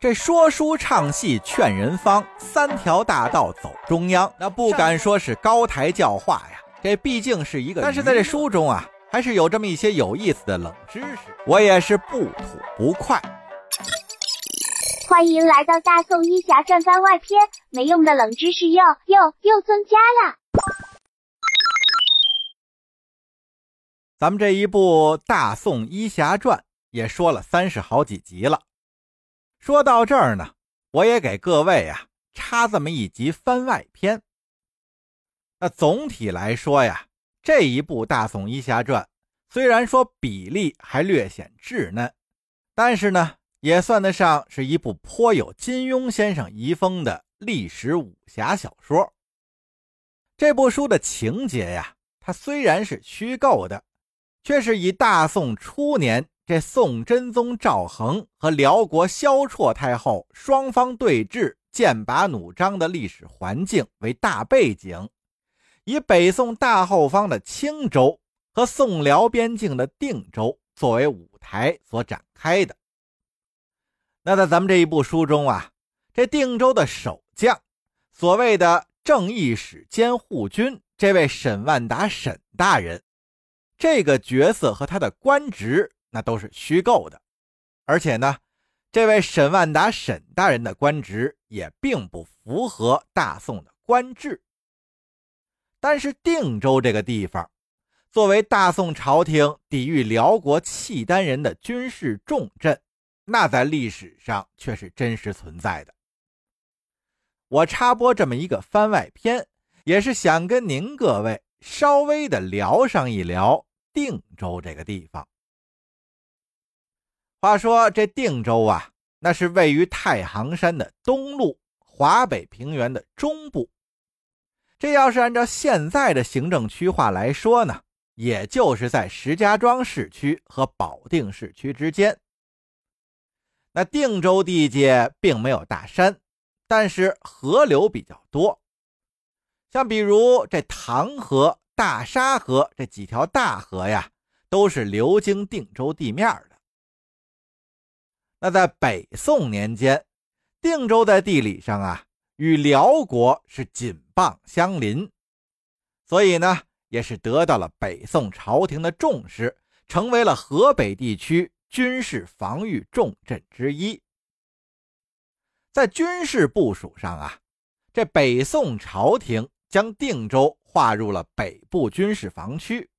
这说书唱戏劝人方，三条大道走中央。那不敢说是高台教化呀，这毕竟是一个。但是在这书中啊，还是有这么一些有意思的冷知识，我也是不吐不快。欢迎来到《大宋医侠传》番外篇，没用的冷知识又又又增加了。咱们这一部《大宋医侠传》也说了三十好几集了。说到这儿呢，我也给各位啊插这么一集番外篇。那总体来说呀，这一部《大宋医侠传》虽然说比例还略显稚嫩，但是呢，也算得上是一部颇有金庸先生遗风的历史武侠小说。这部书的情节呀，它虽然是虚构的，却是以大宋初年。这宋真宗赵恒和辽国萧绰太后双方对峙、剑拔弩张的历史环境为大背景，以北宋大后方的青州和宋辽边境的定州作为舞台所展开的。那在咱们这一部书中啊，这定州的守将，所谓的正义使兼护军，这位沈万达沈大人，这个角色和他的官职。那都是虚构的，而且呢，这位沈万达沈大人的官职也并不符合大宋的官制。但是定州这个地方，作为大宋朝廷抵御辽国契丹人的军事重镇，那在历史上却是真实存在的。我插播这么一个番外篇，也是想跟您各位稍微的聊上一聊定州这个地方。话说这定州啊，那是位于太行山的东麓，华北平原的中部。这要是按照现在的行政区划来说呢，也就是在石家庄市区和保定市区之间。那定州地界并没有大山，但是河流比较多，像比如这唐河、大沙河这几条大河呀，都是流经定州地面的。那在北宋年间，定州在地理上啊与辽国是紧傍相邻，所以呢也是得到了北宋朝廷的重视，成为了河北地区军事防御重镇之一。在军事部署上啊，这北宋朝廷将定州划入了北部军事防区。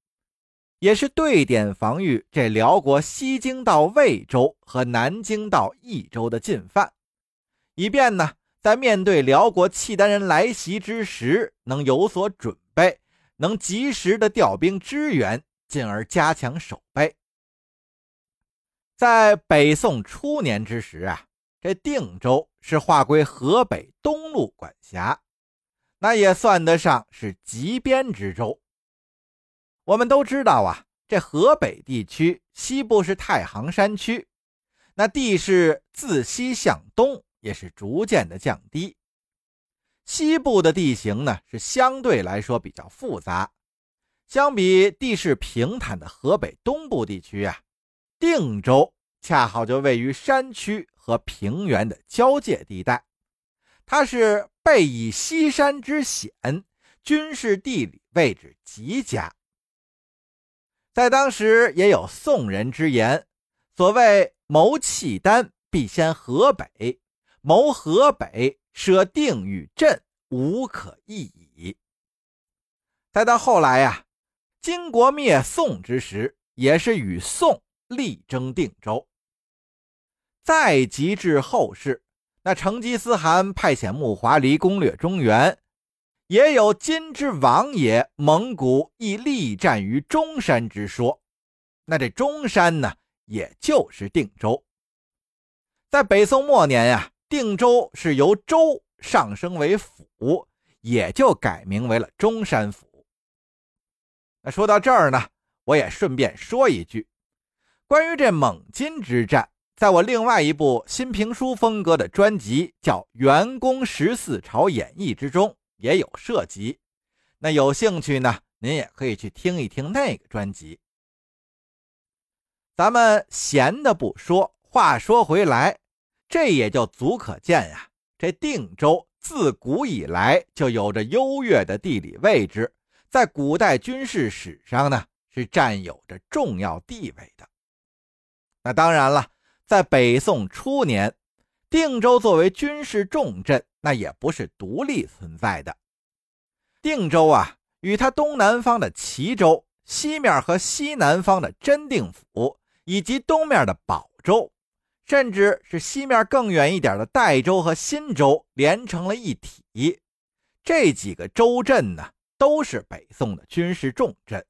也是对点防御这辽国西京到魏州和南京到益州的进犯，以便呢在面对辽国契丹人来袭之时能有所准备，能及时的调兵支援，进而加强守备。在北宋初年之时啊，这定州是划归河北东路管辖，那也算得上是极边之州。我们都知道啊，这河北地区西部是太行山区，那地势自西向东也是逐渐的降低。西部的地形呢是相对来说比较复杂，相比地势平坦的河北东部地区啊，定州恰好就位于山区和平原的交界地带，它是背倚西山之险，军事地理位置极佳。在当时也有宋人之言，所谓谋契丹必先河北，谋河北设定与镇，无可易矣。再到后来呀，金国灭宋之时，也是与宋力争定州。再及至后世，那成吉思汗派遣木华黎攻略中原。也有金之王也，蒙古亦力战于中山之说。那这中山呢，也就是定州。在北宋末年呀，定州是由州上升为府，也就改名为了中山府。那说到这儿呢，我也顺便说一句，关于这蒙金之战，在我另外一部新评书风格的专辑叫《元宫十四朝演义》之中。也有涉及，那有兴趣呢，您也可以去听一听那个专辑。咱们闲的不说，话说回来，这也就足可见呀，这定州自古以来就有着优越的地理位置，在古代军事史上呢是占有着重要地位的。那当然了，在北宋初年，定州作为军事重镇，那也不是独立存在的。定州啊，与它东南方的齐州、西面和西南方的真定府，以及东面的保州。甚至是西面更远一点的代州和新州连成了一体，这几个州镇呢，都是北宋的军事重镇。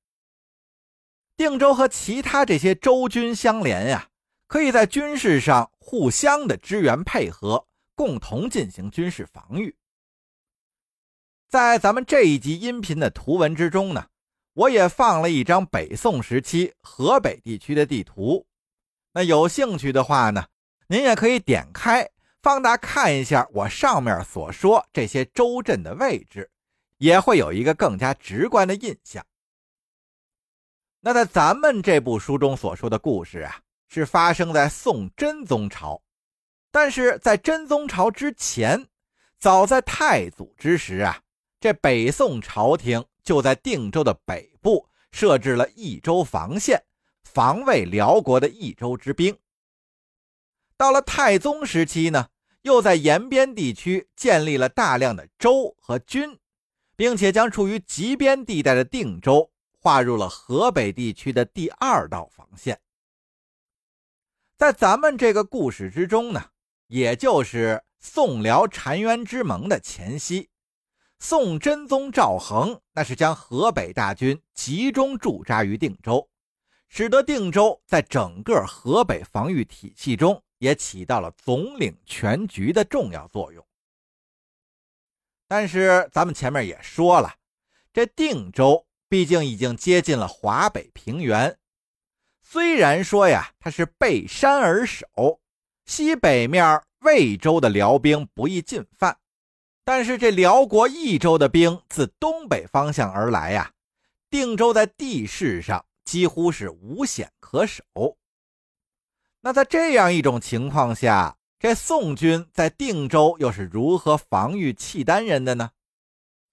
定州和其他这些州军相连呀，可以在军事上互相的支援配合，共同进行军事防御。在咱们这一集音频的图文之中呢，我也放了一张北宋时期河北地区的地图。那有兴趣的话呢，您也可以点开放大看一下我上面所说这些州镇的位置，也会有一个更加直观的印象。那在咱们这部书中所说的故事啊，是发生在宋真宗朝，但是在真宗朝之前，早在太祖之时啊，这北宋朝廷就在定州的北部设置了益州防线。防卫辽国的益州之兵。到了太宗时期呢，又在延边地区建立了大量的州和军，并且将处于极边地带的定州划入了河北地区的第二道防线。在咱们这个故事之中呢，也就是宋辽澶渊之盟的前夕，宋真宗赵恒那是将河北大军集中驻扎于定州。使得定州在整个河北防御体系中也起到了总领全局的重要作用。但是咱们前面也说了，这定州毕竟已经接近了华北平原，虽然说呀它是背山而守，西北面魏州的辽兵不易进犯，但是这辽国益州的兵自东北方向而来呀，定州在地势上。几乎是无险可守。那在这样一种情况下，这宋军在定州又是如何防御契丹人的呢？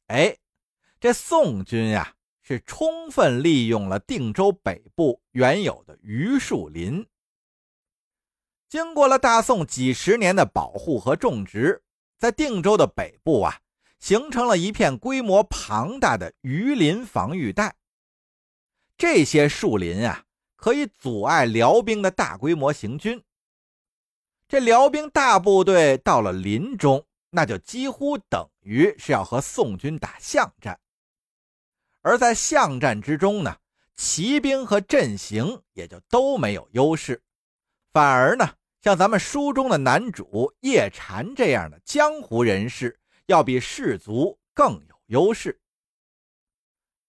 哎，这宋军呀，是充分利用了定州北部原有的榆树林。经过了大宋几十年的保护和种植，在定州的北部啊，形成了一片规模庞大的榆林防御带。这些树林啊，可以阻碍辽兵的大规模行军。这辽兵大部队到了林中，那就几乎等于是要和宋军打巷战。而在巷战之中呢，骑兵和阵型也就都没有优势，反而呢，像咱们书中的男主叶禅这样的江湖人士，要比士卒更有优势。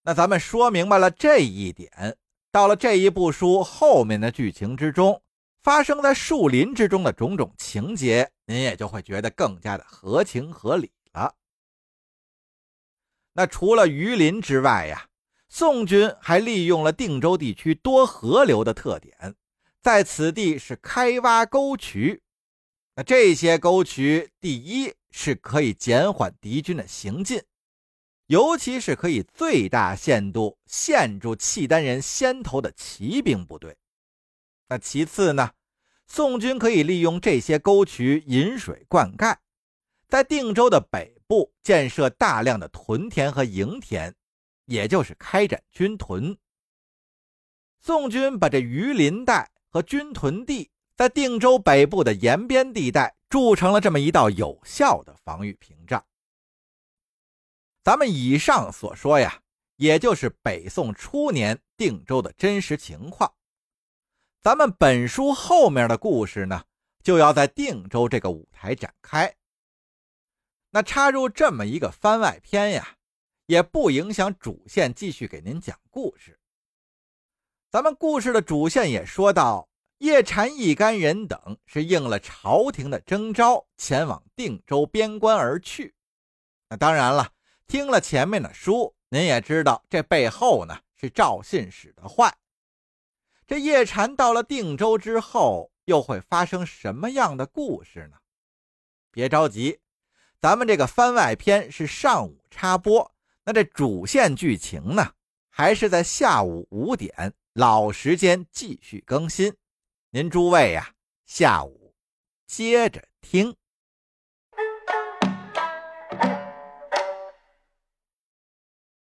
那咱们说明白了这一点，到了这一部书后面的剧情之中，发生在树林之中的种种情节，您也就会觉得更加的合情合理了。那除了榆林之外呀，宋军还利用了定州地区多河流的特点，在此地是开挖沟渠。那这些沟渠，第一是可以减缓敌军的行进。尤其是可以最大限度限住契丹人先头的骑兵部队。那其次呢，宋军可以利用这些沟渠引水灌溉，在定州的北部建设大量的屯田和营田，也就是开展军屯。宋军把这榆林带和军屯地在定州北部的沿边地带筑成了这么一道有效的防御屏障。咱们以上所说呀，也就是北宋初年定州的真实情况。咱们本书后面的故事呢，就要在定州这个舞台展开。那插入这么一个番外篇呀，也不影响主线继续给您讲故事。咱们故事的主线也说到，叶禅一干人等是应了朝廷的征召，前往定州边关而去。那当然了。听了前面的书，您也知道这背后呢是赵信使的坏。这叶禅到了定州之后，又会发生什么样的故事呢？别着急，咱们这个番外篇是上午插播，那这主线剧情呢，还是在下午五点老时间继续更新。您诸位呀，下午接着听。